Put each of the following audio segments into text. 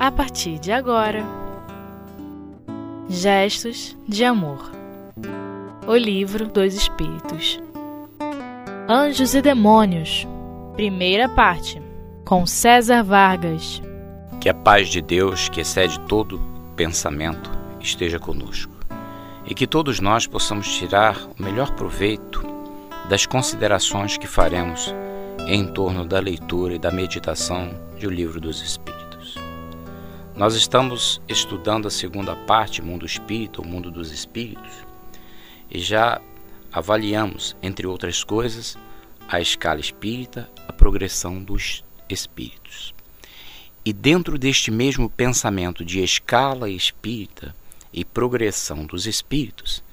a partir de agora. Gestos de Amor. O Livro dos Espíritos. Anjos e Demônios. Primeira parte Com César Vargas. Que a paz de Deus, que excede todo pensamento, esteja conosco. E que todos nós possamos tirar o melhor proveito das considerações que faremos em torno da leitura e da meditação de O Livro dos Espíritos. Nós estamos estudando a segunda parte, Mundo Espírito, o Mundo dos Espíritos, e já avaliamos, entre outras coisas, a escala espírita, a progressão dos espíritos. E dentro deste mesmo pensamento de escala espírita e progressão dos espíritos,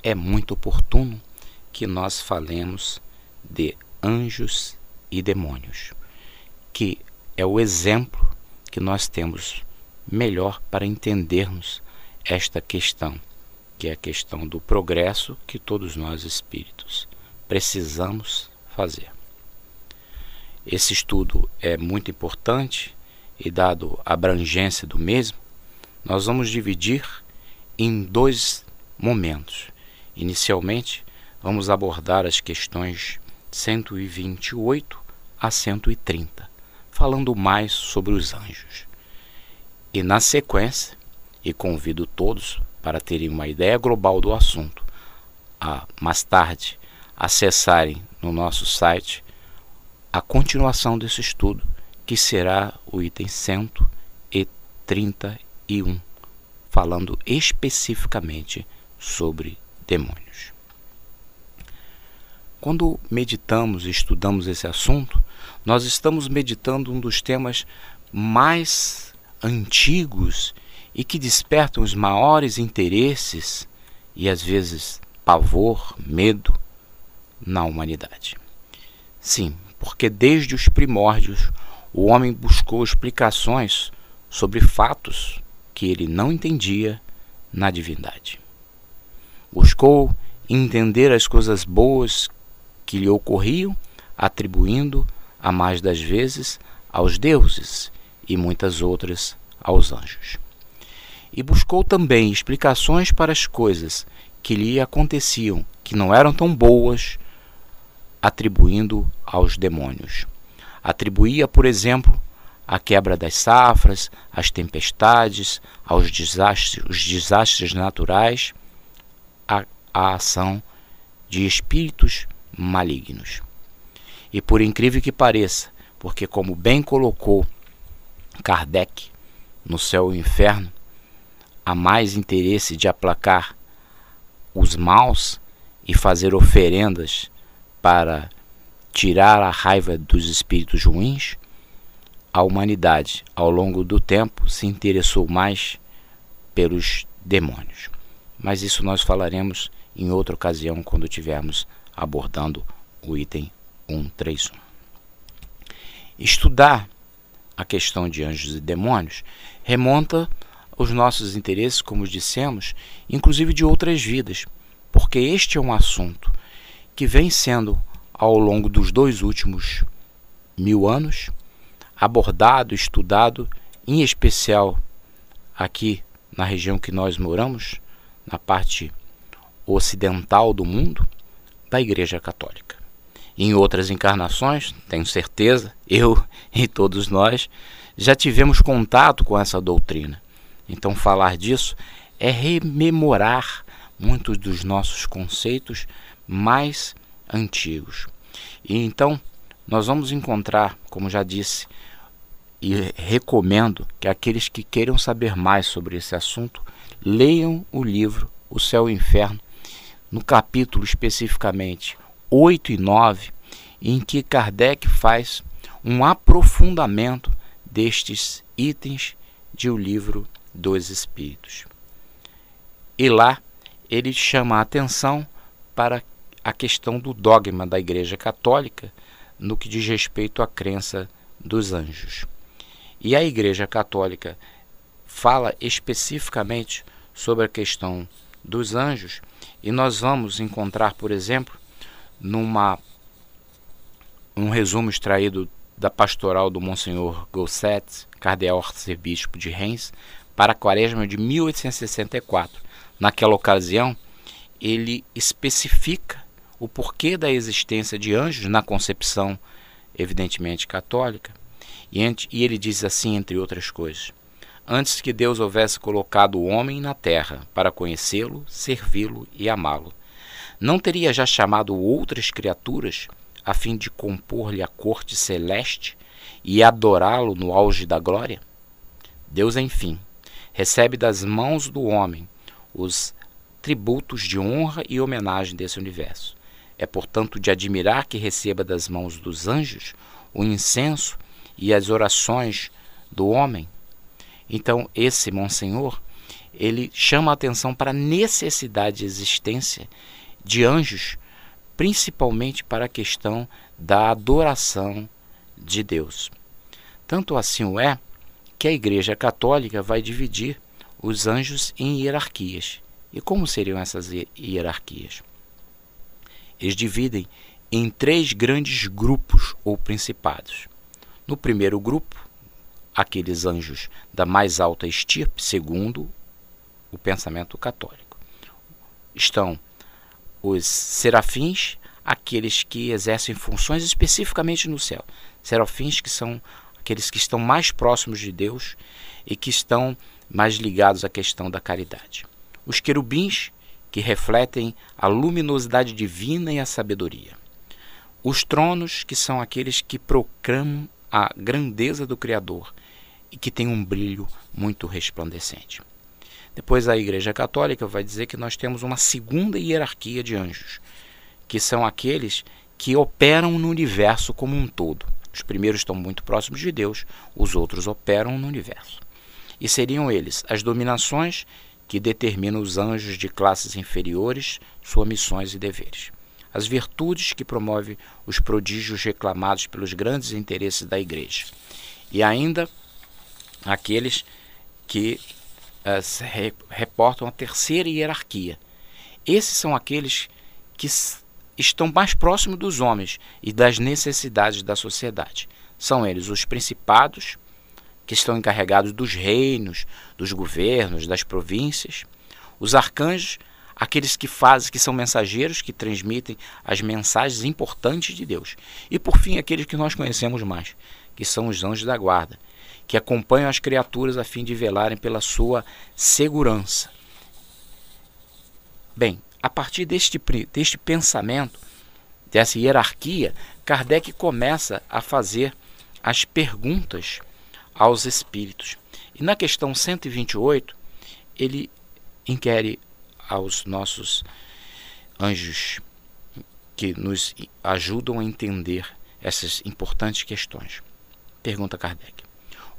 é muito oportuno que nós falemos de anjos e demônios, que é o exemplo que nós temos melhor para entendermos esta questão, que é a questão do progresso que todos nós espíritos precisamos fazer. Esse estudo é muito importante e, dado a abrangência do mesmo, nós vamos dividir em dois momentos. Inicialmente, vamos abordar as questões 128 a 130, falando mais sobre os anjos. E na sequência, e convido todos para terem uma ideia global do assunto, a mais tarde acessarem no nosso site a continuação desse estudo, que será o item 131, falando especificamente sobre demônios. Quando meditamos e estudamos esse assunto, nós estamos meditando um dos temas mais antigos e que despertam os maiores interesses e às vezes pavor, medo na humanidade. Sim, porque desde os primórdios o homem buscou explicações sobre fatos que ele não entendia na divindade. Buscou entender as coisas boas que lhe ocorriam, atribuindo, a mais das vezes, aos deuses e muitas outras aos anjos. E buscou também explicações para as coisas que lhe aconteciam que não eram tão boas, atribuindo aos demônios. Atribuía, por exemplo, a quebra das safras, as tempestades, aos desastres, os desastres naturais, a, a ação de espíritos malignos. E por incrível que pareça, porque como bem colocou Kardec, no céu e inferno, há mais interesse de aplacar os maus e fazer oferendas para tirar a raiva dos espíritos ruins, a humanidade, ao longo do tempo, se interessou mais pelos demônios. Mas isso nós falaremos em outra ocasião, quando estivermos abordando o item 131. Estudar a questão de anjos e demônios remonta os nossos interesses, como dissemos, inclusive de outras vidas, porque este é um assunto que vem sendo, ao longo dos dois últimos mil anos, abordado, estudado, em especial aqui na região que nós moramos, na parte ocidental do mundo, da Igreja Católica em outras encarnações, tenho certeza, eu e todos nós já tivemos contato com essa doutrina. Então, falar disso é rememorar muitos dos nossos conceitos mais antigos. E então, nós vamos encontrar, como já disse, e recomendo que aqueles que queiram saber mais sobre esse assunto leiam o livro O Céu e o Inferno, no capítulo especificamente 8 e 9, em que Kardec faz um aprofundamento destes itens de O Livro dos Espíritos. E lá ele chama a atenção para a questão do dogma da Igreja Católica no que diz respeito à crença dos anjos. E a Igreja Católica fala especificamente sobre a questão dos anjos, e nós vamos encontrar, por exemplo, numa um resumo extraído da pastoral do Monsenhor Gosset, cardeal arcebispo de Reims, para a quaresma de 1864. Naquela ocasião, ele especifica o porquê da existência de anjos na concepção, evidentemente católica, e ele diz assim, entre outras coisas: Antes que Deus houvesse colocado o homem na terra para conhecê-lo, servi-lo e amá-lo, não teria já chamado outras criaturas a fim de compor-lhe a corte celeste e adorá-lo no auge da glória? Deus, enfim, recebe das mãos do homem os tributos de honra e homenagem desse universo. É, portanto, de admirar que receba das mãos dos anjos o incenso e as orações do homem. Então, esse Monsenhor, ele chama a atenção para a necessidade de existência de anjos, principalmente para a questão da adoração de Deus. Tanto assim o é que a Igreja Católica vai dividir os anjos em hierarquias. E como seriam essas hierarquias? Eles dividem em três grandes grupos ou principados. No primeiro grupo, aqueles anjos da mais alta estirpe, segundo o pensamento católico. Estão os serafins, aqueles que exercem funções especificamente no céu. Serafins que são aqueles que estão mais próximos de Deus e que estão mais ligados à questão da caridade. Os querubins, que refletem a luminosidade divina e a sabedoria. Os tronos, que são aqueles que proclamam a grandeza do Criador e que têm um brilho muito resplandecente. Depois a Igreja Católica vai dizer que nós temos uma segunda hierarquia de anjos, que são aqueles que operam no universo como um todo. Os primeiros estão muito próximos de Deus, os outros operam no universo. E seriam eles as dominações que determinam os anjos de classes inferiores, suas missões e deveres. As virtudes que promovem os prodígios reclamados pelos grandes interesses da igreja. E ainda aqueles que uh, reportam a terceira hierarquia. Esses são aqueles que estão mais próximos dos homens e das necessidades da sociedade. São eles os principados, que estão encarregados dos reinos, dos governos, das províncias, os arcanjos, aqueles que fazem, que são mensageiros, que transmitem as mensagens importantes de Deus. E por fim, aqueles que nós conhecemos mais, que são os anjos da guarda, que acompanham as criaturas a fim de velarem pela sua segurança. Bem, a partir deste, deste pensamento, dessa hierarquia, Kardec começa a fazer as perguntas aos espíritos. E na questão 128, ele inquere aos nossos anjos que nos ajudam a entender essas importantes questões. Pergunta Kardec: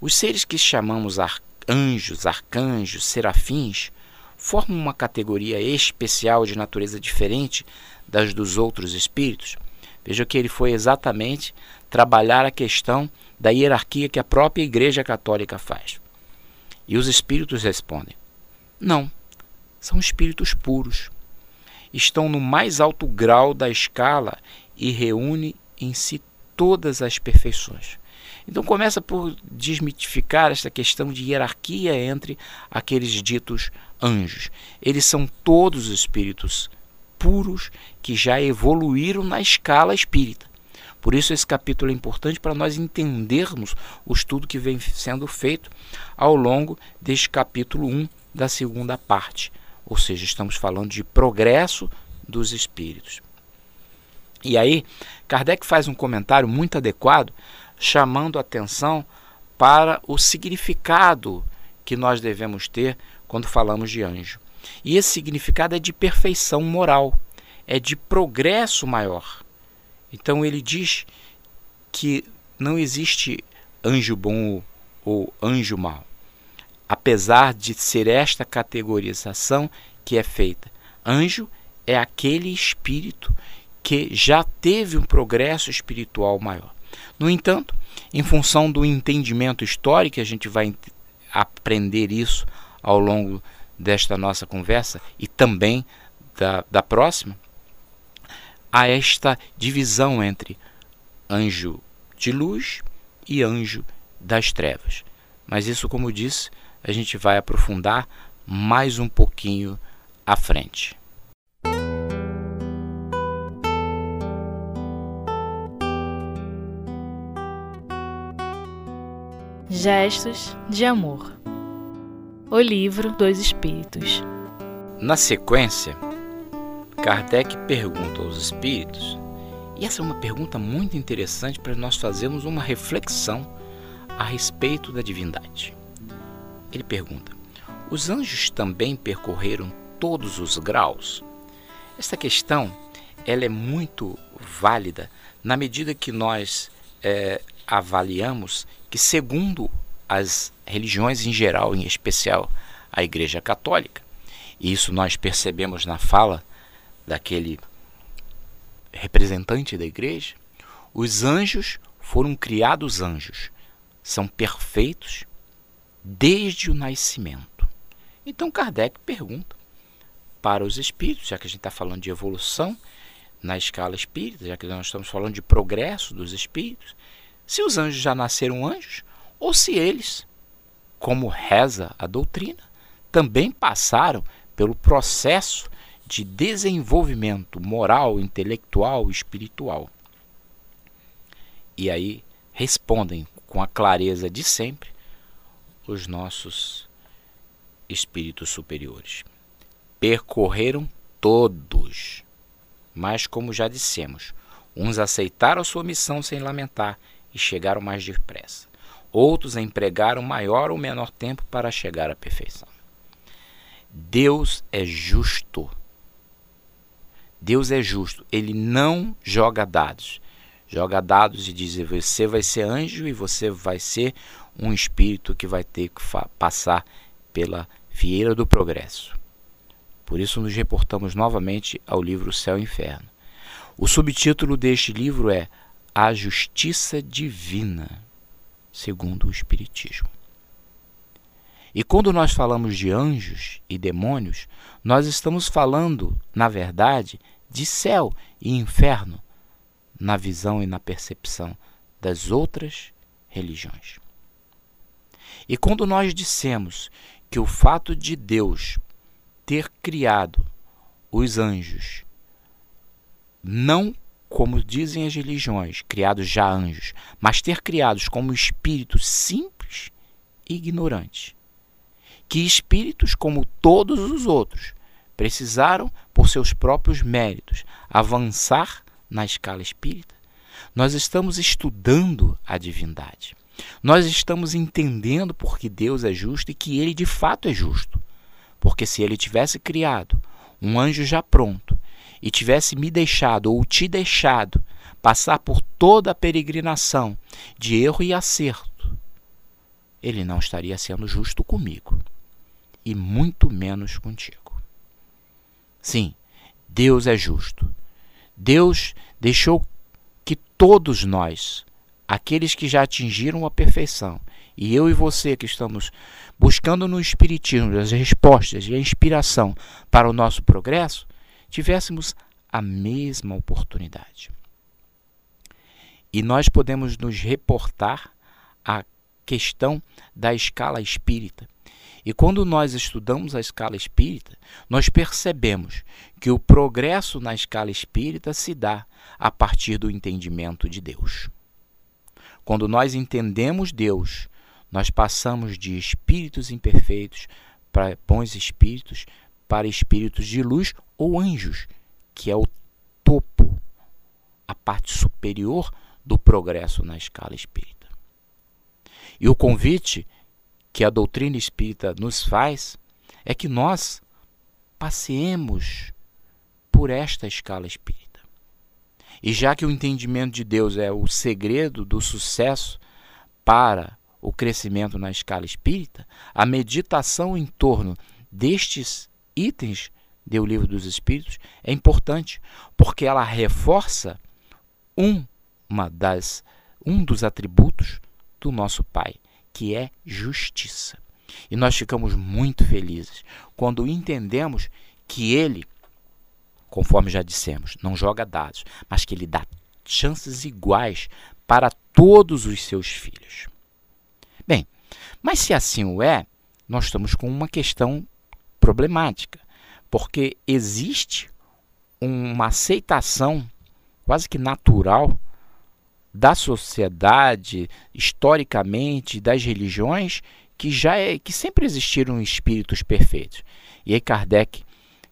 Os seres que chamamos anjos, arcanjos, serafins, formam uma categoria especial de natureza diferente das dos outros espíritos? Veja que ele foi exatamente trabalhar a questão da hierarquia que a própria Igreja Católica faz. E os espíritos respondem: Não, são espíritos puros. Estão no mais alto grau da escala e reúne em si todas as perfeições. Então começa por desmitificar esta questão de hierarquia entre aqueles ditos anjos. Eles são todos espíritos puros que já evoluíram na escala espírita. Por isso, esse capítulo é importante para nós entendermos o estudo que vem sendo feito ao longo deste capítulo 1 da segunda parte. Ou seja, estamos falando de progresso dos espíritos. E aí, Kardec faz um comentário muito adequado, chamando atenção para o significado que nós devemos ter quando falamos de anjo. E esse significado é de perfeição moral, é de progresso maior. Então ele diz que não existe anjo bom ou anjo mau, apesar de ser esta categorização que é feita. Anjo é aquele espírito que já teve um progresso espiritual maior. No entanto, em função do entendimento histórico, a gente vai aprender isso ao longo desta nossa conversa e também da, da próxima, a esta divisão entre anjo de luz e anjo das trevas. Mas isso, como disse, a gente vai aprofundar mais um pouquinho à frente. Gestos de Amor O Livro dos Espíritos Na sequência, Kardec pergunta aos espíritos, e essa é uma pergunta muito interessante para nós fazermos uma reflexão a respeito da divindade. Ele pergunta: os anjos também percorreram todos os graus? Esta questão ela é muito válida na medida que nós é, avaliamos que, segundo as religiões em geral, em especial a Igreja Católica, e isso nós percebemos na fala daquele representante da igreja, os anjos foram criados anjos, são perfeitos desde o nascimento. Então Kardec pergunta para os espíritos, já que a gente está falando de evolução na escala espírita, já que nós estamos falando de progresso dos espíritos, se os anjos já nasceram anjos ou se eles, como reza a doutrina, também passaram pelo processo de desenvolvimento moral, intelectual, espiritual. E aí respondem com a clareza de sempre os nossos espíritos superiores. Percorreram todos, mas como já dissemos, uns aceitaram sua missão sem lamentar e chegaram mais depressa. Outros empregaram maior ou menor tempo para chegar à perfeição. Deus é justo. Deus é justo. Ele não joga dados. Joga dados e diz: você vai ser anjo e você vai ser um espírito que vai ter que passar pela fieira do progresso. Por isso, nos reportamos novamente ao livro Céu e Inferno. O subtítulo deste livro é A Justiça Divina, segundo o Espiritismo. E quando nós falamos de anjos e demônios, nós estamos falando, na verdade, de céu e inferno, na visão e na percepção das outras religiões. E quando nós dissemos que o fato de Deus ter criado os anjos, não como dizem as religiões, criados já anjos, mas ter criados como espíritos simples e ignorantes, que espíritos como todos os outros precisaram, por seus próprios méritos, avançar na escala espírita, nós estamos estudando a divindade. Nós estamos entendendo porque Deus é justo e que ele de fato é justo. Porque se ele tivesse criado um anjo já pronto e tivesse me deixado ou te deixado passar por toda a peregrinação de erro e acerto, ele não estaria sendo justo comigo e muito menos contigo. Sim, Deus é justo. Deus deixou que todos nós, aqueles que já atingiram a perfeição, e eu e você que estamos buscando no Espiritismo as respostas e a inspiração para o nosso progresso, tivéssemos a mesma oportunidade. E nós podemos nos reportar à questão da escala espírita, e quando nós estudamos a escala espírita, nós percebemos que o progresso na escala espírita se dá a partir do entendimento de Deus. Quando nós entendemos Deus, nós passamos de espíritos imperfeitos para bons espíritos, para espíritos de luz ou anjos, que é o topo, a parte superior do progresso na escala espírita. E o convite que a doutrina espírita nos faz é que nós passeemos por esta escala espírita. E já que o entendimento de Deus é o segredo do sucesso para o crescimento na escala espírita, a meditação em torno destes itens do Livro dos Espíritos é importante, porque ela reforça um, uma das, um dos atributos do nosso Pai, que é justiça. E nós ficamos muito felizes quando entendemos que ele, conforme já dissemos, não joga dados, mas que ele dá chances iguais para todos os seus filhos. Bem, mas se assim o é, nós estamos com uma questão problemática, porque existe uma aceitação quase que natural da sociedade, historicamente, das religiões, que já é, que sempre existiram espíritos perfeitos. E aí Kardec,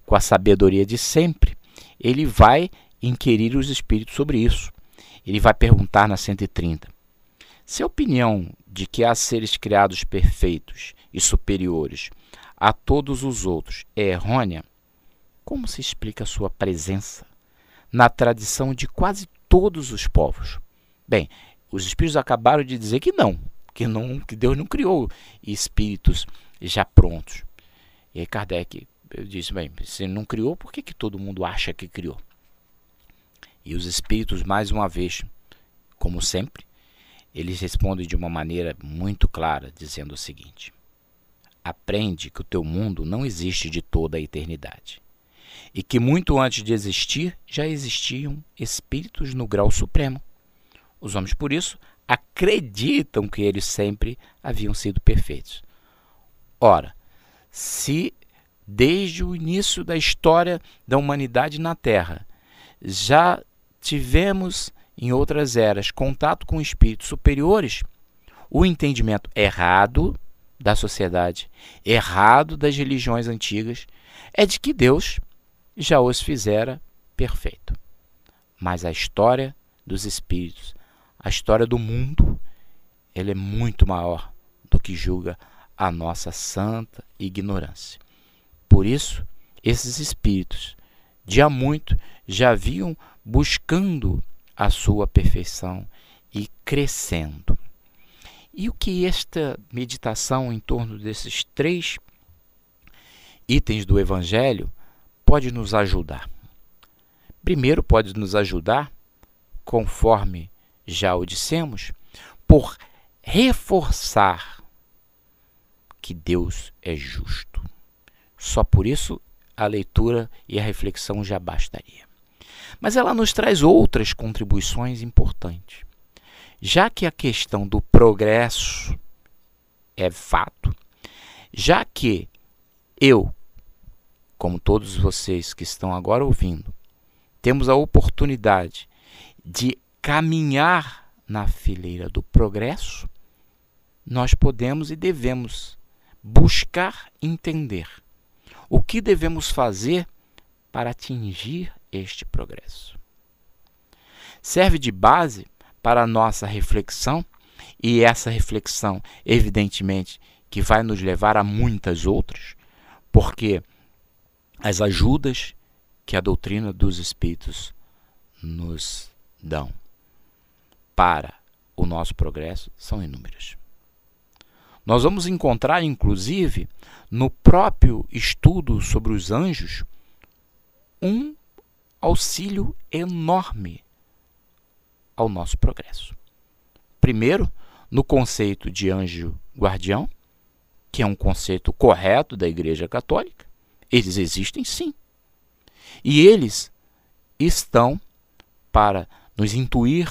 com a sabedoria de sempre, ele vai inquirir os espíritos sobre isso. Ele vai perguntar na 130: Se a opinião de que há seres criados perfeitos e superiores a todos os outros é errônea, como se explica sua presença na tradição de quase todos os povos? Bem, os espíritos acabaram de dizer que não, que não, que Deus não criou espíritos já prontos. E aí Kardec disse, bem, se não criou, por que, que todo mundo acha que criou? E os espíritos, mais uma vez, como sempre, eles respondem de uma maneira muito clara, dizendo o seguinte: Aprende que o teu mundo não existe de toda a eternidade, e que muito antes de existir já existiam espíritos no grau supremo. Os homens, por isso, acreditam que eles sempre haviam sido perfeitos. Ora, se desde o início da história da humanidade na Terra já tivemos em outras eras contato com espíritos superiores, o entendimento errado da sociedade, errado das religiões antigas, é de que Deus já os fizera perfeito. Mas a história dos espíritos, a história do mundo, ele é muito maior do que julga a nossa santa ignorância. Por isso, esses espíritos, de há muito, já vinham buscando a sua perfeição e crescendo. E o que esta meditação em torno desses três itens do Evangelho pode nos ajudar? Primeiro, pode nos ajudar, conforme já o dissemos, por reforçar que Deus é justo. Só por isso a leitura e a reflexão já bastaria. Mas ela nos traz outras contribuições importantes. Já que a questão do progresso é fato, já que eu, como todos vocês que estão agora ouvindo, temos a oportunidade de caminhar na fileira do progresso, nós podemos e devemos buscar entender o que devemos fazer para atingir este progresso. Serve de base para a nossa reflexão, e essa reflexão, evidentemente, que vai nos levar a muitas outras, porque as ajudas que a doutrina dos Espíritos nos dão para o nosso progresso são inúmeras. Nós vamos encontrar, inclusive, no próprio estudo sobre os anjos, um auxílio enorme ao nosso progresso. Primeiro, no conceito de anjo guardião, que é um conceito correto da Igreja Católica, eles existem sim. E eles estão para nos intuir,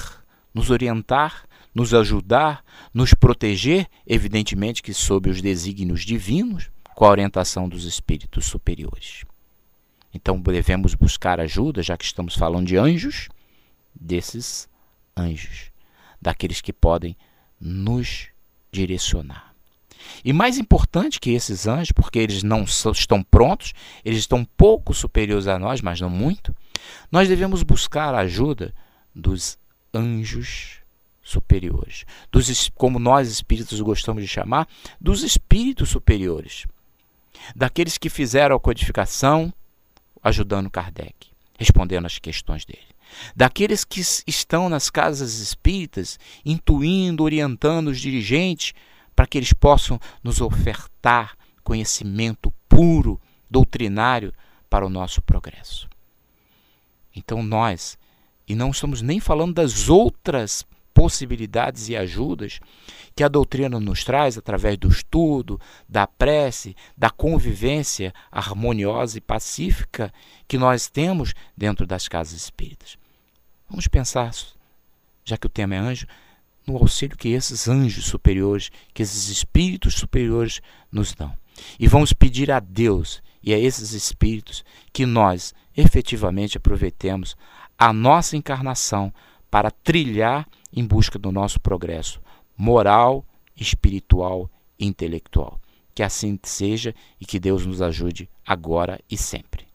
nos orientar, nos ajudar, nos proteger, evidentemente que sob os desígnios divinos, com a orientação dos espíritos superiores. Então devemos buscar ajuda, já que estamos falando de anjos, desses anjos, daqueles que podem nos direcionar. E mais importante que esses anjos, porque eles não estão prontos, eles estão pouco superiores a nós, mas não muito, nós devemos buscar a ajuda dos anjos superiores, dos como nós espíritos gostamos de chamar, dos espíritos superiores, daqueles que fizeram a codificação, ajudando Kardec, respondendo às questões dele. Daqueles que estão nas casas espíritas, intuindo, orientando os dirigentes para que eles possam nos ofertar conhecimento puro, doutrinário para o nosso progresso. Então nós, e não estamos nem falando das outras possibilidades e ajudas que a doutrina nos traz através do estudo, da prece, da convivência harmoniosa e pacífica que nós temos dentro das casas espíritas. Vamos pensar já que o tema é anjo, no auxílio que esses anjos superiores, que esses espíritos superiores nos dão. E vamos pedir a Deus e a esses espíritos que nós efetivamente aproveitemos a nossa encarnação para trilhar em busca do nosso progresso moral, espiritual e intelectual. Que assim seja e que Deus nos ajude agora e sempre.